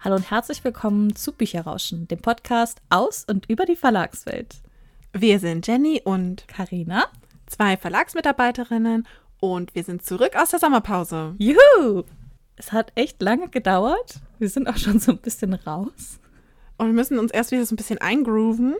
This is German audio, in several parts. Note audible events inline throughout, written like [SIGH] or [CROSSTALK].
Hallo und herzlich willkommen zu Bücherrauschen, dem Podcast aus und über die Verlagswelt. Wir sind Jenny und Karina, zwei Verlagsmitarbeiterinnen und wir sind zurück aus der Sommerpause. Juhu! Es hat echt lange gedauert. Wir sind auch schon so ein bisschen raus. Und wir müssen uns erst wieder so ein bisschen eingrooven.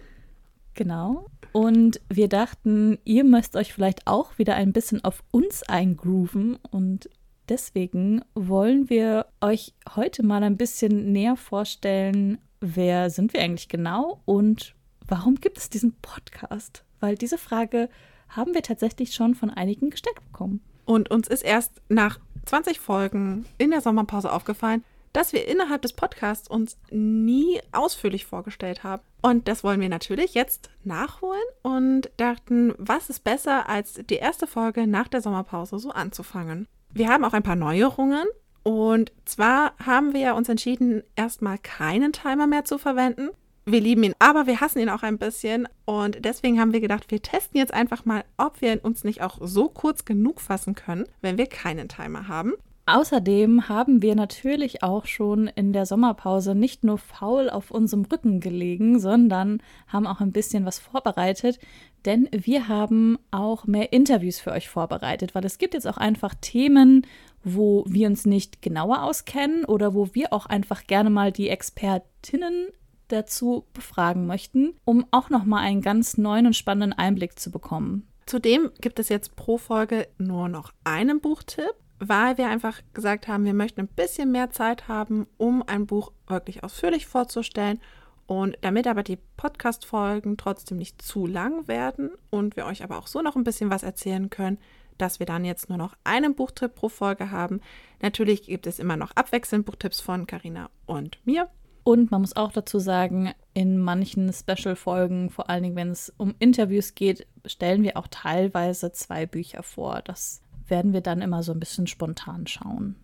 Genau. Und wir dachten, ihr müsst euch vielleicht auch wieder ein bisschen auf uns eingrooven und Deswegen wollen wir euch heute mal ein bisschen näher vorstellen, wer sind wir eigentlich genau und warum gibt es diesen Podcast? Weil diese Frage haben wir tatsächlich schon von einigen gestellt bekommen. Und uns ist erst nach 20 Folgen in der Sommerpause aufgefallen, dass wir innerhalb des Podcasts uns nie ausführlich vorgestellt haben. Und das wollen wir natürlich jetzt nachholen und dachten, was ist besser, als die erste Folge nach der Sommerpause so anzufangen. Wir haben auch ein paar Neuerungen. Und zwar haben wir uns entschieden, erstmal keinen Timer mehr zu verwenden. Wir lieben ihn, aber wir hassen ihn auch ein bisschen. Und deswegen haben wir gedacht, wir testen jetzt einfach mal, ob wir uns nicht auch so kurz genug fassen können, wenn wir keinen Timer haben. Außerdem haben wir natürlich auch schon in der Sommerpause nicht nur faul auf unserem Rücken gelegen, sondern haben auch ein bisschen was vorbereitet, denn wir haben auch mehr Interviews für euch vorbereitet, weil es gibt jetzt auch einfach Themen, wo wir uns nicht genauer auskennen oder wo wir auch einfach gerne mal die Expertinnen dazu befragen möchten, um auch noch mal einen ganz neuen und spannenden Einblick zu bekommen. Zudem gibt es jetzt pro Folge nur noch einen Buchtipp weil wir einfach gesagt haben, wir möchten ein bisschen mehr Zeit haben, um ein Buch wirklich ausführlich vorzustellen. Und damit aber die Podcast-Folgen trotzdem nicht zu lang werden und wir euch aber auch so noch ein bisschen was erzählen können, dass wir dann jetzt nur noch einen Buchtipp pro Folge haben. Natürlich gibt es immer noch abwechselnd Buchtipps von Carina und mir. Und man muss auch dazu sagen, in manchen Special-Folgen, vor allen Dingen wenn es um Interviews geht, stellen wir auch teilweise zwei Bücher vor. Das werden wir dann immer so ein bisschen spontan schauen.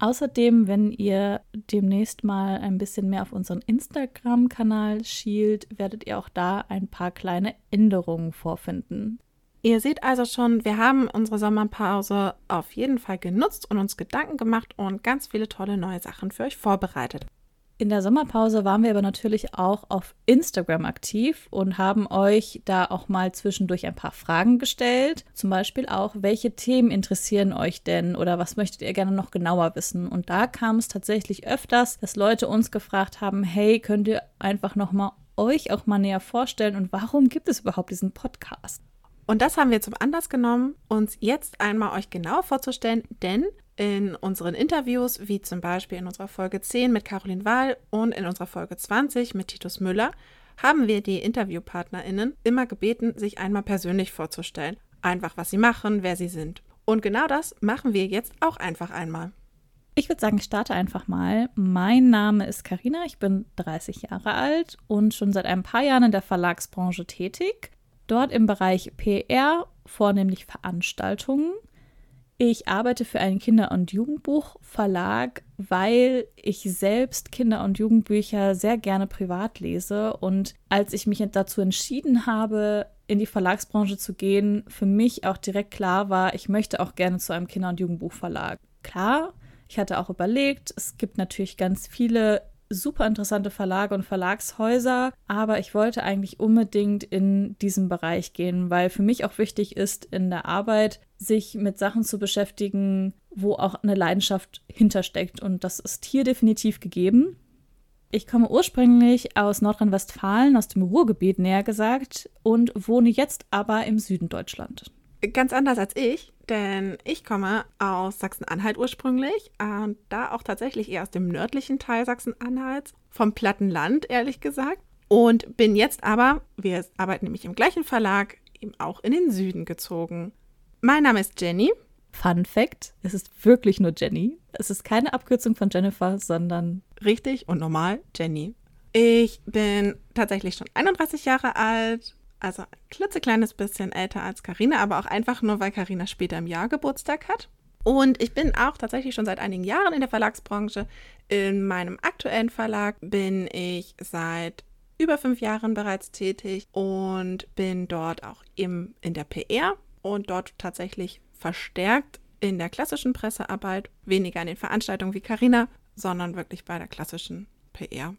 Außerdem, wenn ihr demnächst mal ein bisschen mehr auf unseren Instagram-Kanal schielt, werdet ihr auch da ein paar kleine Änderungen vorfinden. Ihr seht also schon, wir haben unsere Sommerpause auf jeden Fall genutzt und uns Gedanken gemacht und ganz viele tolle neue Sachen für euch vorbereitet. In der Sommerpause waren wir aber natürlich auch auf Instagram aktiv und haben euch da auch mal zwischendurch ein paar Fragen gestellt. Zum Beispiel auch, welche Themen interessieren euch denn oder was möchtet ihr gerne noch genauer wissen? Und da kam es tatsächlich öfters, dass Leute uns gefragt haben, hey, könnt ihr einfach noch mal euch auch mal näher vorstellen und warum gibt es überhaupt diesen Podcast? Und das haben wir zum Anlass genommen, uns jetzt einmal euch genauer vorzustellen, denn in unseren Interviews, wie zum Beispiel in unserer Folge 10 mit Caroline Wahl und in unserer Folge 20 mit Titus Müller, haben wir die InterviewpartnerInnen immer gebeten, sich einmal persönlich vorzustellen. Einfach, was sie machen, wer sie sind. Und genau das machen wir jetzt auch einfach einmal. Ich würde sagen, ich starte einfach mal. Mein Name ist Karina, ich bin 30 Jahre alt und schon seit ein paar Jahren in der Verlagsbranche tätig. Dort im Bereich PR, vornehmlich Veranstaltungen. Ich arbeite für einen Kinder- und Jugendbuchverlag, weil ich selbst Kinder- und Jugendbücher sehr gerne privat lese. Und als ich mich dazu entschieden habe, in die Verlagsbranche zu gehen, für mich auch direkt klar war, ich möchte auch gerne zu einem Kinder- und Jugendbuchverlag. Klar, ich hatte auch überlegt, es gibt natürlich ganz viele super interessante Verlage und Verlagshäuser, aber ich wollte eigentlich unbedingt in diesem Bereich gehen, weil für mich auch wichtig ist, in der Arbeit sich mit Sachen zu beschäftigen, wo auch eine Leidenschaft hintersteckt. Und das ist hier definitiv gegeben. Ich komme ursprünglich aus Nordrhein-Westfalen, aus dem Ruhrgebiet näher gesagt, und wohne jetzt aber im Süden Deutschland. Ganz anders als ich, denn ich komme aus Sachsen-Anhalt ursprünglich und da auch tatsächlich eher aus dem nördlichen Teil Sachsen-Anhalts, vom Plattenland ehrlich gesagt. Und bin jetzt aber, wir arbeiten nämlich im gleichen Verlag, eben auch in den Süden gezogen. Mein Name ist Jenny. Fun Fact: Es ist wirklich nur Jenny. Es ist keine Abkürzung von Jennifer, sondern. Richtig und normal Jenny. Ich bin tatsächlich schon 31 Jahre alt, also ein klitzekleines bisschen älter als Karina, aber auch einfach nur, weil Karina später im Jahr Geburtstag hat. Und ich bin auch tatsächlich schon seit einigen Jahren in der Verlagsbranche. In meinem aktuellen Verlag bin ich seit über fünf Jahren bereits tätig und bin dort auch im, in der PR und dort tatsächlich verstärkt in der klassischen Pressearbeit, weniger an den Veranstaltungen wie Karina, sondern wirklich bei der klassischen PR.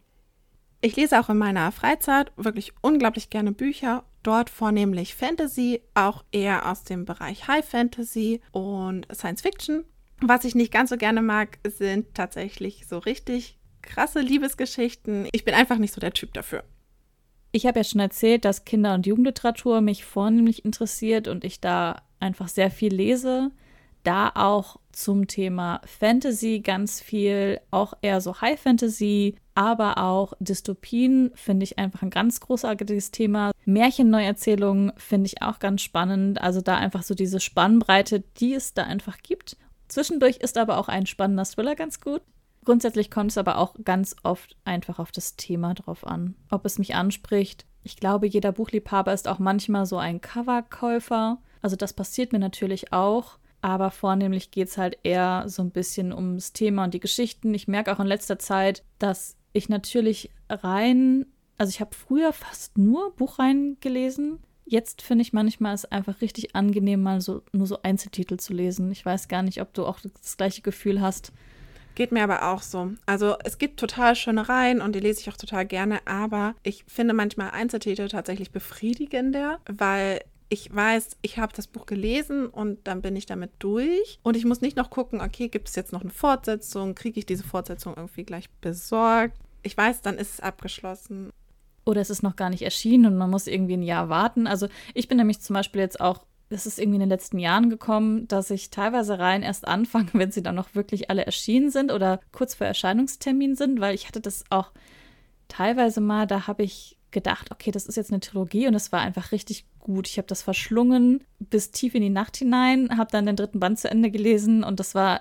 Ich lese auch in meiner Freizeit wirklich unglaublich gerne Bücher. Dort vornehmlich Fantasy, auch eher aus dem Bereich High Fantasy und Science Fiction. Was ich nicht ganz so gerne mag, sind tatsächlich so richtig krasse Liebesgeschichten. Ich bin einfach nicht so der Typ dafür. Ich habe ja schon erzählt, dass Kinder- und Jugendliteratur mich vornehmlich interessiert und ich da einfach sehr viel lese da auch zum Thema Fantasy ganz viel, auch eher so High Fantasy, aber auch Dystopien finde ich einfach ein ganz großartiges Thema. Märchenneuerzählungen finde ich auch ganz spannend. Also da einfach so diese Spannbreite, die es da einfach gibt. Zwischendurch ist aber auch ein spannender Thriller ganz gut. Grundsätzlich kommt es aber auch ganz oft einfach auf das Thema drauf an, ob es mich anspricht. Ich glaube, jeder Buchliebhaber ist auch manchmal so ein Coverkäufer. Also das passiert mir natürlich auch aber vornehmlich geht es halt eher so ein bisschen ums Thema und die Geschichten. Ich merke auch in letzter Zeit, dass ich natürlich rein, also ich habe früher fast nur Buchreihen gelesen. Jetzt finde ich manchmal es einfach richtig angenehm, mal so nur so Einzeltitel zu lesen. Ich weiß gar nicht, ob du auch das gleiche Gefühl hast. Geht mir aber auch so. Also es gibt total schöne Reihen und die lese ich auch total gerne, aber ich finde manchmal Einzeltitel tatsächlich befriedigender, weil ich weiß, ich habe das Buch gelesen und dann bin ich damit durch. Und ich muss nicht noch gucken, okay, gibt es jetzt noch eine Fortsetzung? Kriege ich diese Fortsetzung irgendwie gleich besorgt? Ich weiß, dann ist es abgeschlossen. Oder es ist noch gar nicht erschienen und man muss irgendwie ein Jahr warten. Also ich bin nämlich zum Beispiel jetzt auch, es ist irgendwie in den letzten Jahren gekommen, dass ich teilweise rein erst anfange, [LAUGHS] wenn sie dann noch wirklich alle erschienen sind oder kurz vor Erscheinungstermin sind, weil ich hatte das auch teilweise mal, da habe ich gedacht, okay, das ist jetzt eine Trilogie und es war einfach richtig gut. Ich habe das verschlungen bis tief in die Nacht hinein, habe dann den dritten Band zu Ende gelesen und das war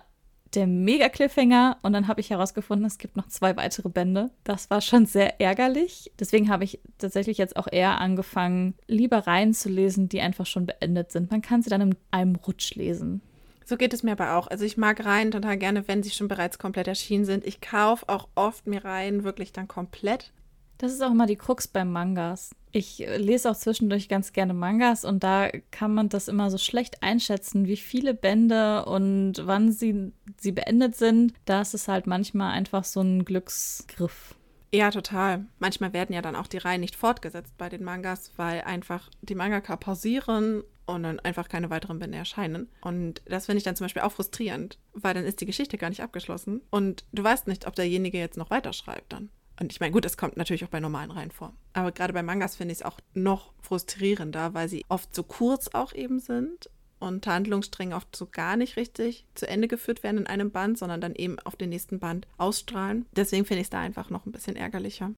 der mega Cliffhanger und dann habe ich herausgefunden, es gibt noch zwei weitere Bände. Das war schon sehr ärgerlich. Deswegen habe ich tatsächlich jetzt auch eher angefangen, lieber Reihen zu lesen, die einfach schon beendet sind. Man kann sie dann in einem Rutsch lesen. So geht es mir aber auch. Also ich mag Reihen total gerne, wenn sie schon bereits komplett erschienen sind. Ich kaufe auch oft mir Reihen wirklich dann komplett. Das ist auch immer die Krux beim Mangas. Ich lese auch zwischendurch ganz gerne Mangas und da kann man das immer so schlecht einschätzen, wie viele Bände und wann sie, sie beendet sind. Da ist es halt manchmal einfach so ein Glücksgriff. Ja, total. Manchmal werden ja dann auch die Reihen nicht fortgesetzt bei den Mangas, weil einfach die Mangaka pausieren und dann einfach keine weiteren Bände erscheinen. Und das finde ich dann zum Beispiel auch frustrierend, weil dann ist die Geschichte gar nicht abgeschlossen und du weißt nicht, ob derjenige jetzt noch weiterschreibt dann. Und ich meine, gut, das kommt natürlich auch bei normalen Reihen vor. Aber gerade bei Mangas finde ich es auch noch frustrierender, weil sie oft so kurz auch eben sind und Handlungsstränge oft so gar nicht richtig zu Ende geführt werden in einem Band, sondern dann eben auf den nächsten Band ausstrahlen. Deswegen finde ich es da einfach noch ein bisschen ärgerlicher.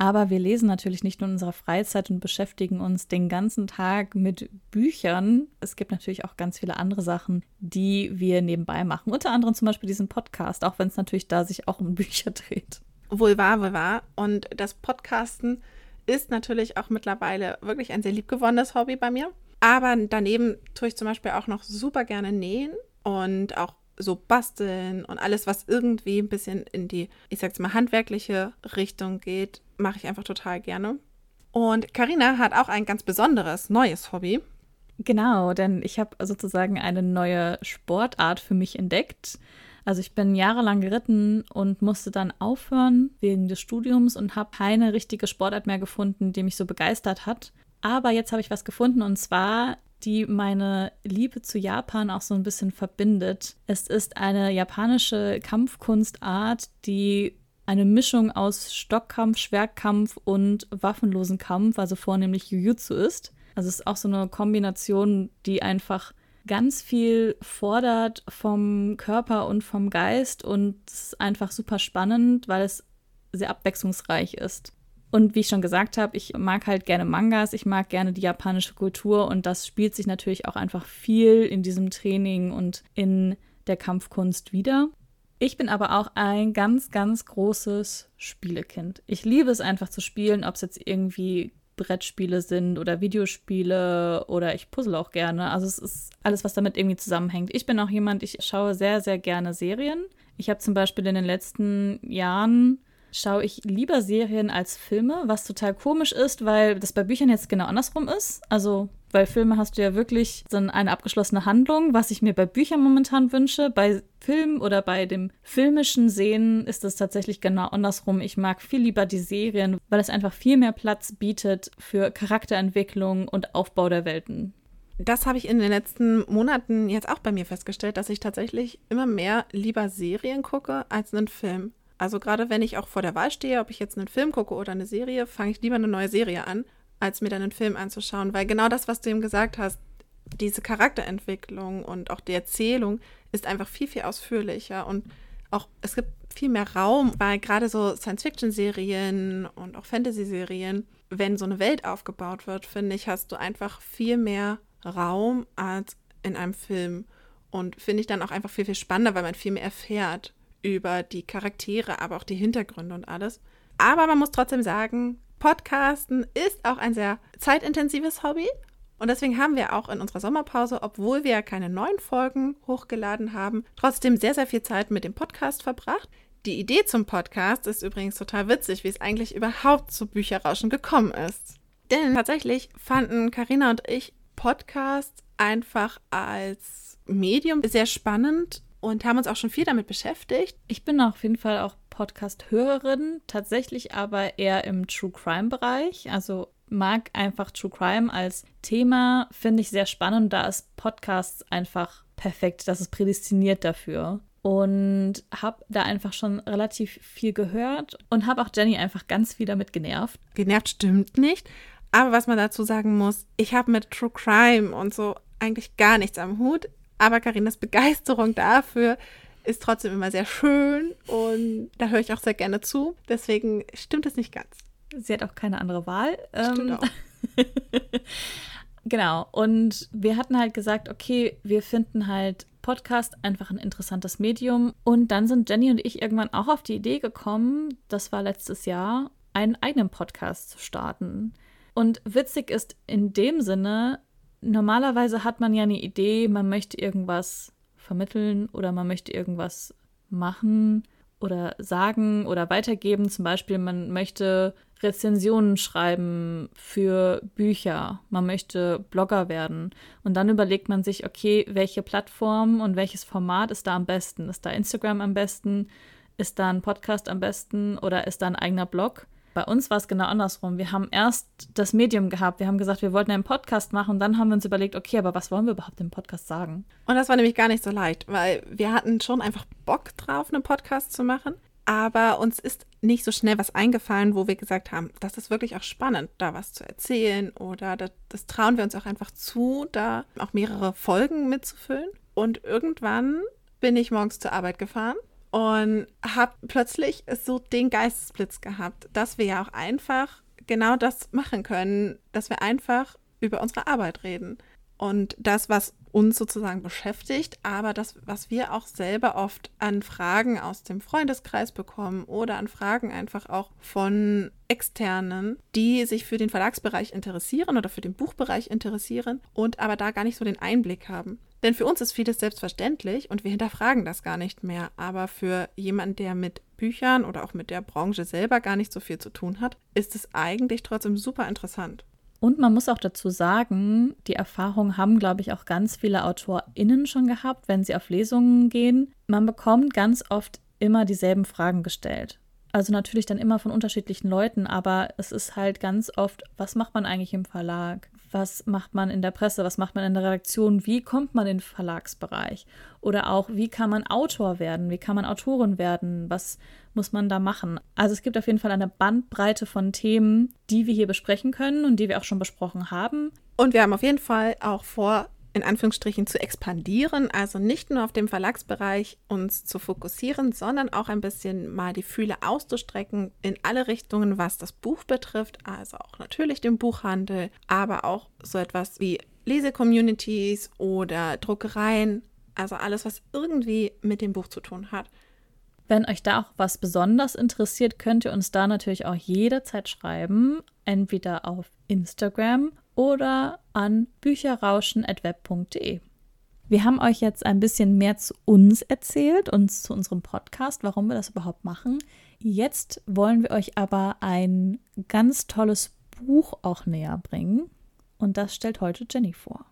Aber wir lesen natürlich nicht nur in unserer Freizeit und beschäftigen uns den ganzen Tag mit Büchern. Es gibt natürlich auch ganz viele andere Sachen, die wir nebenbei machen. Unter anderem zum Beispiel diesen Podcast, auch wenn es natürlich da sich auch um Bücher [LAUGHS] dreht. Wohl wahr, wohl wahr. Und das Podcasten ist natürlich auch mittlerweile wirklich ein sehr liebgewonnenes Hobby bei mir. Aber daneben tue ich zum Beispiel auch noch super gerne nähen und auch so basteln und alles, was irgendwie ein bisschen in die, ich sag's mal, handwerkliche Richtung geht, mache ich einfach total gerne. Und Karina hat auch ein ganz besonderes neues Hobby. Genau, denn ich habe sozusagen eine neue Sportart für mich entdeckt. Also ich bin jahrelang geritten und musste dann aufhören wegen des Studiums und habe keine richtige Sportart mehr gefunden, die mich so begeistert hat. Aber jetzt habe ich was gefunden und zwar die meine Liebe zu Japan auch so ein bisschen verbindet. Es ist eine japanische Kampfkunstart, die eine Mischung aus Stockkampf, Schwertkampf und waffenlosen Kampf, also vornehmlich Jujutsu ist. Also es ist auch so eine Kombination, die einfach ganz viel fordert vom Körper und vom Geist und es ist einfach super spannend, weil es sehr abwechslungsreich ist. Und wie ich schon gesagt habe, ich mag halt gerne Mangas, ich mag gerne die japanische Kultur und das spielt sich natürlich auch einfach viel in diesem Training und in der Kampfkunst wieder. Ich bin aber auch ein ganz, ganz großes Spielekind. Ich liebe es einfach zu spielen, ob es jetzt irgendwie Brettspiele sind oder Videospiele oder ich puzzle auch gerne. Also es ist alles, was damit irgendwie zusammenhängt. Ich bin auch jemand, ich schaue sehr, sehr gerne Serien. Ich habe zum Beispiel in den letzten Jahren schaue ich lieber Serien als Filme, was total komisch ist, weil das bei Büchern jetzt genau andersrum ist. Also Bei Filmen hast du ja wirklich so eine abgeschlossene Handlung, was ich mir bei Büchern momentan wünsche. Bei Filmen oder bei dem filmischen Sehen ist es tatsächlich genau andersrum. Ich mag viel lieber die Serien, weil es einfach viel mehr Platz bietet für Charakterentwicklung und Aufbau der Welten. Das habe ich in den letzten Monaten jetzt auch bei mir festgestellt, dass ich tatsächlich immer mehr lieber Serien gucke als einen Film. Also gerade wenn ich auch vor der Wahl stehe, ob ich jetzt einen Film gucke oder eine Serie, fange ich lieber eine neue Serie an, als mir dann einen Film anzuschauen, weil genau das, was du eben gesagt hast, diese Charakterentwicklung und auch die Erzählung ist einfach viel, viel ausführlicher und auch es gibt viel mehr Raum, weil gerade so Science-Fiction-Serien und auch Fantasy-Serien, wenn so eine Welt aufgebaut wird, finde ich, hast du einfach viel mehr Raum als in einem Film. Und finde ich dann auch einfach viel, viel spannender, weil man viel mehr erfährt über die Charaktere, aber auch die Hintergründe und alles. Aber man muss trotzdem sagen, Podcasten ist auch ein sehr zeitintensives Hobby. Und deswegen haben wir auch in unserer Sommerpause, obwohl wir keine neuen Folgen hochgeladen haben, trotzdem sehr, sehr viel Zeit mit dem Podcast verbracht. Die Idee zum Podcast ist übrigens total witzig, wie es eigentlich überhaupt zu Bücherrauschen gekommen ist. Denn tatsächlich fanden Karina und ich Podcast einfach als Medium sehr spannend und haben uns auch schon viel damit beschäftigt. Ich bin auf jeden Fall auch Podcast-Hörerin, tatsächlich aber eher im True Crime-Bereich. Also mag einfach True Crime als Thema, finde ich sehr spannend. Da ist Podcasts einfach perfekt. Das ist prädestiniert dafür. Und habe da einfach schon relativ viel gehört und habe auch Jenny einfach ganz viel damit genervt. Genervt stimmt nicht. Aber was man dazu sagen muss, ich habe mit True Crime und so eigentlich gar nichts am Hut. Aber Karinas Begeisterung dafür ist trotzdem immer sehr schön und da höre ich auch sehr gerne zu. Deswegen stimmt es nicht ganz. Sie hat auch keine andere Wahl. Stimmt ähm, auch. [LAUGHS] genau. Und wir hatten halt gesagt, okay, wir finden halt Podcast einfach ein interessantes Medium. Und dann sind Jenny und ich irgendwann auch auf die Idee gekommen, das war letztes Jahr, einen eigenen Podcast zu starten. Und witzig ist in dem Sinne, normalerweise hat man ja eine Idee, man möchte irgendwas vermitteln oder man möchte irgendwas machen oder sagen oder weitergeben. Zum Beispiel, man möchte Rezensionen schreiben für Bücher, man möchte Blogger werden. Und dann überlegt man sich, okay, welche Plattform und welches Format ist da am besten? Ist da Instagram am besten? Ist da ein Podcast am besten oder ist da ein eigener Blog? Bei uns war es genau andersrum. Wir haben erst das Medium gehabt. Wir haben gesagt, wir wollten einen Podcast machen und dann haben wir uns überlegt, okay, aber was wollen wir überhaupt im Podcast sagen? Und das war nämlich gar nicht so leicht, weil wir hatten schon einfach Bock drauf, einen Podcast zu machen. Aber uns ist nicht so schnell was eingefallen, wo wir gesagt haben, das ist wirklich auch spannend, da was zu erzählen oder das, das trauen wir uns auch einfach zu, da auch mehrere Folgen mitzufüllen. Und irgendwann bin ich morgens zur Arbeit gefahren und habe plötzlich so den Geistesblitz gehabt, dass wir ja auch einfach genau das machen können, dass wir einfach über unsere Arbeit reden und das, was uns sozusagen beschäftigt, aber das, was wir auch selber oft an Fragen aus dem Freundeskreis bekommen oder an Fragen einfach auch von Externen, die sich für den Verlagsbereich interessieren oder für den Buchbereich interessieren und aber da gar nicht so den Einblick haben. Denn für uns ist vieles selbstverständlich und wir hinterfragen das gar nicht mehr. Aber für jemanden, der mit Büchern oder auch mit der Branche selber gar nicht so viel zu tun hat, ist es eigentlich trotzdem super interessant. Und man muss auch dazu sagen, die Erfahrung haben, glaube ich, auch ganz viele AutorInnen schon gehabt, wenn sie auf Lesungen gehen. Man bekommt ganz oft immer dieselben Fragen gestellt. Also natürlich dann immer von unterschiedlichen Leuten, aber es ist halt ganz oft, was macht man eigentlich im Verlag? Was macht man in der Presse? Was macht man in der Redaktion? Wie kommt man in den Verlagsbereich? Oder auch, wie kann man Autor werden? Wie kann man Autorin werden? Was muss man da machen? Also es gibt auf jeden Fall eine Bandbreite von Themen, die wir hier besprechen können und die wir auch schon besprochen haben. Und wir haben auf jeden Fall auch vor, in Anführungsstrichen zu expandieren, also nicht nur auf dem Verlagsbereich uns zu fokussieren, sondern auch ein bisschen mal die Fühle auszustrecken in alle Richtungen, was das Buch betrifft, also auch natürlich den Buchhandel, aber auch so etwas wie Lesecommunities oder Druckereien, also alles, was irgendwie mit dem Buch zu tun hat. Wenn euch da auch was besonders interessiert, könnt ihr uns da natürlich auch jederzeit schreiben, entweder auf Instagram oder an bücherrauschen.web.de. Wir haben euch jetzt ein bisschen mehr zu uns erzählt und zu unserem Podcast, warum wir das überhaupt machen. Jetzt wollen wir euch aber ein ganz tolles Buch auch näher bringen. Und das stellt heute Jenny vor.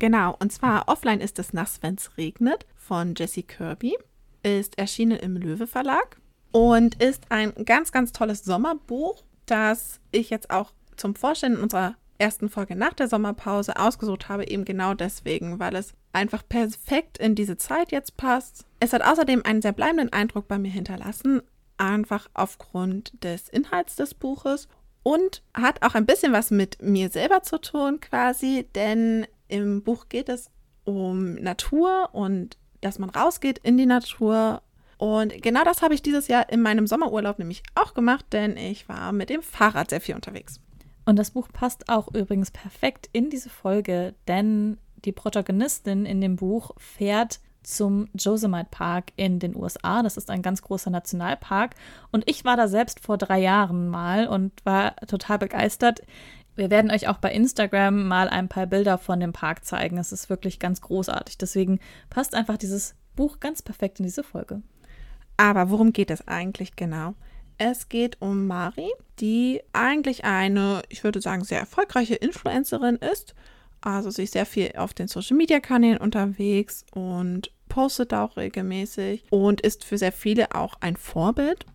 Genau, und zwar Offline ist es nass, wenn's regnet von Jessie Kirby. Ist erschienen im Löwe Verlag und ist ein ganz, ganz tolles Sommerbuch, das ich jetzt auch zum Vorstellen unserer ersten Folge nach der Sommerpause ausgesucht habe, eben genau deswegen, weil es einfach perfekt in diese Zeit jetzt passt. Es hat außerdem einen sehr bleibenden Eindruck bei mir hinterlassen, einfach aufgrund des Inhalts des Buches und hat auch ein bisschen was mit mir selber zu tun quasi, denn im Buch geht es um Natur und dass man rausgeht in die Natur. Und genau das habe ich dieses Jahr in meinem Sommerurlaub nämlich auch gemacht, denn ich war mit dem Fahrrad sehr viel unterwegs. Und das Buch passt auch übrigens perfekt in diese Folge, denn die Protagonistin in dem Buch fährt zum Yosemite Park in den USA. Das ist ein ganz großer Nationalpark. Und ich war da selbst vor drei Jahren mal und war total begeistert. Wir werden euch auch bei Instagram mal ein paar Bilder von dem Park zeigen. Es ist wirklich ganz großartig. Deswegen passt einfach dieses Buch ganz perfekt in diese Folge. Aber worum geht es eigentlich genau? Es geht um Mari, die eigentlich eine, ich würde sagen, sehr erfolgreiche Influencerin ist. Also sie ist sehr viel auf den Social Media Kanälen unterwegs und postet auch regelmäßig und ist für sehr viele auch ein Vorbild.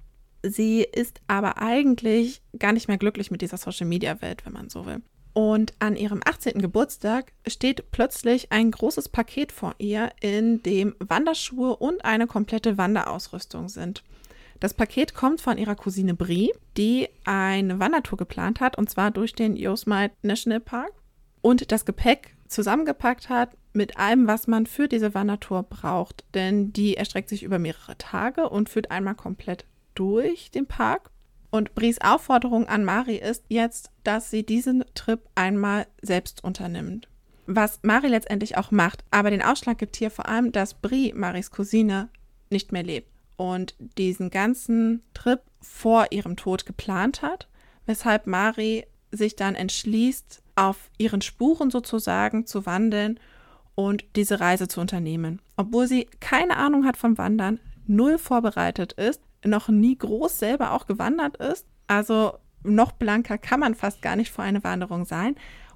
Sie ist aber eigentlich gar nicht mehr glücklich mit dieser Social Media Welt, wenn man so will. Und an ihrem 18. Geburtstag steht plötzlich ein großes Paket vor ihr, in dem Wanderschuhe und eine komplette Wanderausrüstung sind. Das Paket kommt von ihrer Cousine Brie, die eine Wandertour geplant hat, und zwar durch den Yosemite National Park und das Gepäck zusammengepackt hat mit allem, was man für diese Wandertour braucht. Denn die erstreckt sich über mehrere Tage und führt einmal komplett durch den Park. Und Bries Aufforderung an Mari ist jetzt, dass sie diesen Trip einmal selbst unternimmt. Was Mari letztendlich auch macht, aber den Ausschlag gibt hier vor allem, dass Brie, Maris Cousine, nicht mehr lebt und diesen ganzen Trip vor ihrem Tod geplant hat, weshalb Mari sich dann entschließt, auf ihren Spuren sozusagen zu wandeln und diese Reise zu unternehmen. Obwohl sie keine Ahnung hat vom Wandern, null vorbereitet ist, noch nie groß selber auch gewandert ist, also noch blanker kann man fast gar nicht vor eine Wanderung sein.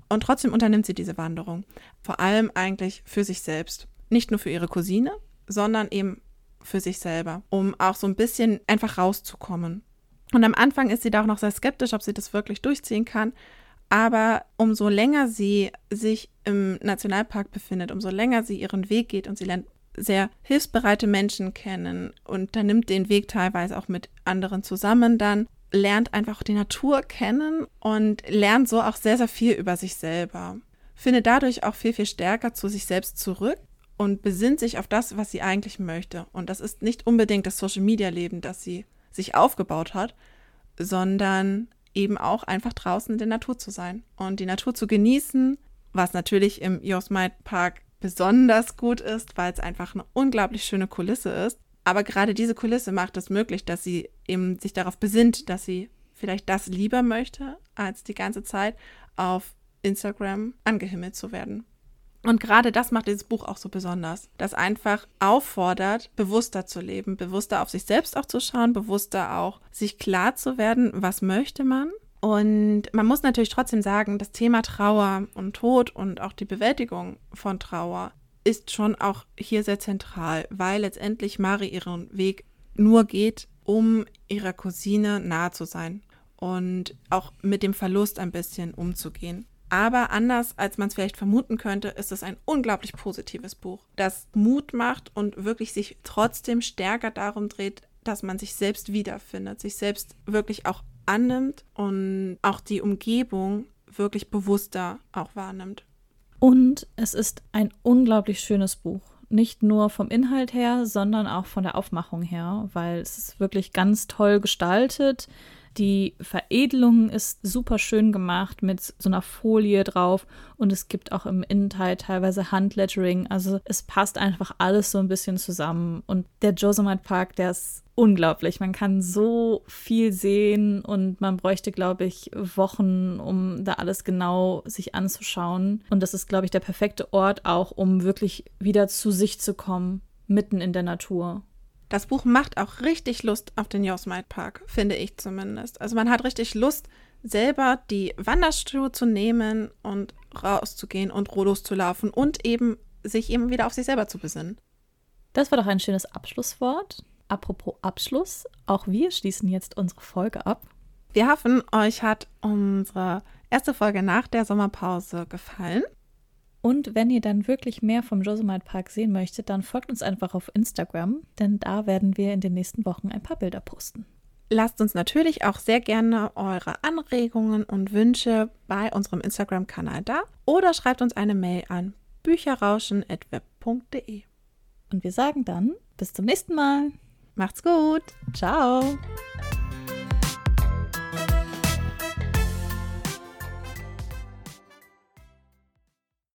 Und trotzdem unternimmt sie diese Wanderung. Vor allem eigentlich für sich selbst. Nicht nur für ihre Cousine, sondern eben für sich selber, um auch so ein bisschen einfach rauszukommen. Und am Anfang ist sie da auch noch sehr skeptisch, ob sie das wirklich durchziehen kann. Aber umso länger sie sich im Nationalpark befindet, umso länger sie ihren Weg geht und sie lernt sehr hilfsbereite Menschen kennen und dann nimmt den Weg teilweise auch mit anderen zusammen dann, lernt einfach die Natur kennen und lernt so auch sehr, sehr viel über sich selber. Findet dadurch auch viel, viel stärker zu sich selbst zurück und besinnt sich auf das, was sie eigentlich möchte. Und das ist nicht unbedingt das Social-Media-Leben, das sie sich aufgebaut hat, sondern eben auch einfach draußen in der Natur zu sein und die Natur zu genießen, was natürlich im Yosemite Park besonders gut ist, weil es einfach eine unglaublich schöne Kulisse ist. Aber gerade diese Kulisse macht es möglich, dass sie eben sich darauf besinnt, dass sie vielleicht das lieber möchte, als die ganze Zeit auf Instagram angehimmelt zu werden. Und gerade das macht dieses Buch auch so besonders, das einfach auffordert, bewusster zu leben, bewusster auf sich selbst auch zu schauen, bewusster auch sich klar zu werden, was möchte man. Und man muss natürlich trotzdem sagen, das Thema Trauer und Tod und auch die Bewältigung von Trauer ist schon auch hier sehr zentral, weil letztendlich Mari ihren Weg nur geht, um ihrer Cousine nahe zu sein und auch mit dem Verlust ein bisschen umzugehen. Aber anders als man es vielleicht vermuten könnte, ist es ein unglaublich positives Buch, das Mut macht und wirklich sich trotzdem stärker darum dreht, dass man sich selbst wiederfindet, sich selbst wirklich auch annimmt und auch die Umgebung wirklich bewusster auch wahrnimmt. Und es ist ein unglaublich schönes Buch. Nicht nur vom Inhalt her, sondern auch von der Aufmachung her, weil es ist wirklich ganz toll gestaltet. Die Veredelung ist super schön gemacht mit so einer Folie drauf und es gibt auch im Innenteil teilweise Handlettering. Also es passt einfach alles so ein bisschen zusammen. Und der Josemite Park, der ist unglaublich. Man kann so viel sehen und man bräuchte, glaube ich, Wochen, um da alles genau sich anzuschauen. Und das ist, glaube ich, der perfekte Ort auch, um wirklich wieder zu sich zu kommen, mitten in der Natur. Das Buch macht auch richtig Lust auf den Yosemite Park, finde ich zumindest. Also man hat richtig Lust, selber die Wanderschuhe zu nehmen und rauszugehen und loszulaufen und eben sich eben wieder auf sich selber zu besinnen. Das war doch ein schönes Abschlusswort. Apropos Abschluss, auch wir schließen jetzt unsere Folge ab. Wir hoffen, euch hat unsere erste Folge nach der Sommerpause gefallen. Und wenn ihr dann wirklich mehr vom Josemite Park sehen möchtet, dann folgt uns einfach auf Instagram, denn da werden wir in den nächsten Wochen ein paar Bilder posten. Lasst uns natürlich auch sehr gerne eure Anregungen und Wünsche bei unserem Instagram-Kanal da oder schreibt uns eine Mail an bücherrauschen.web.de. Und wir sagen dann bis zum nächsten Mal. Macht's gut. Ciao.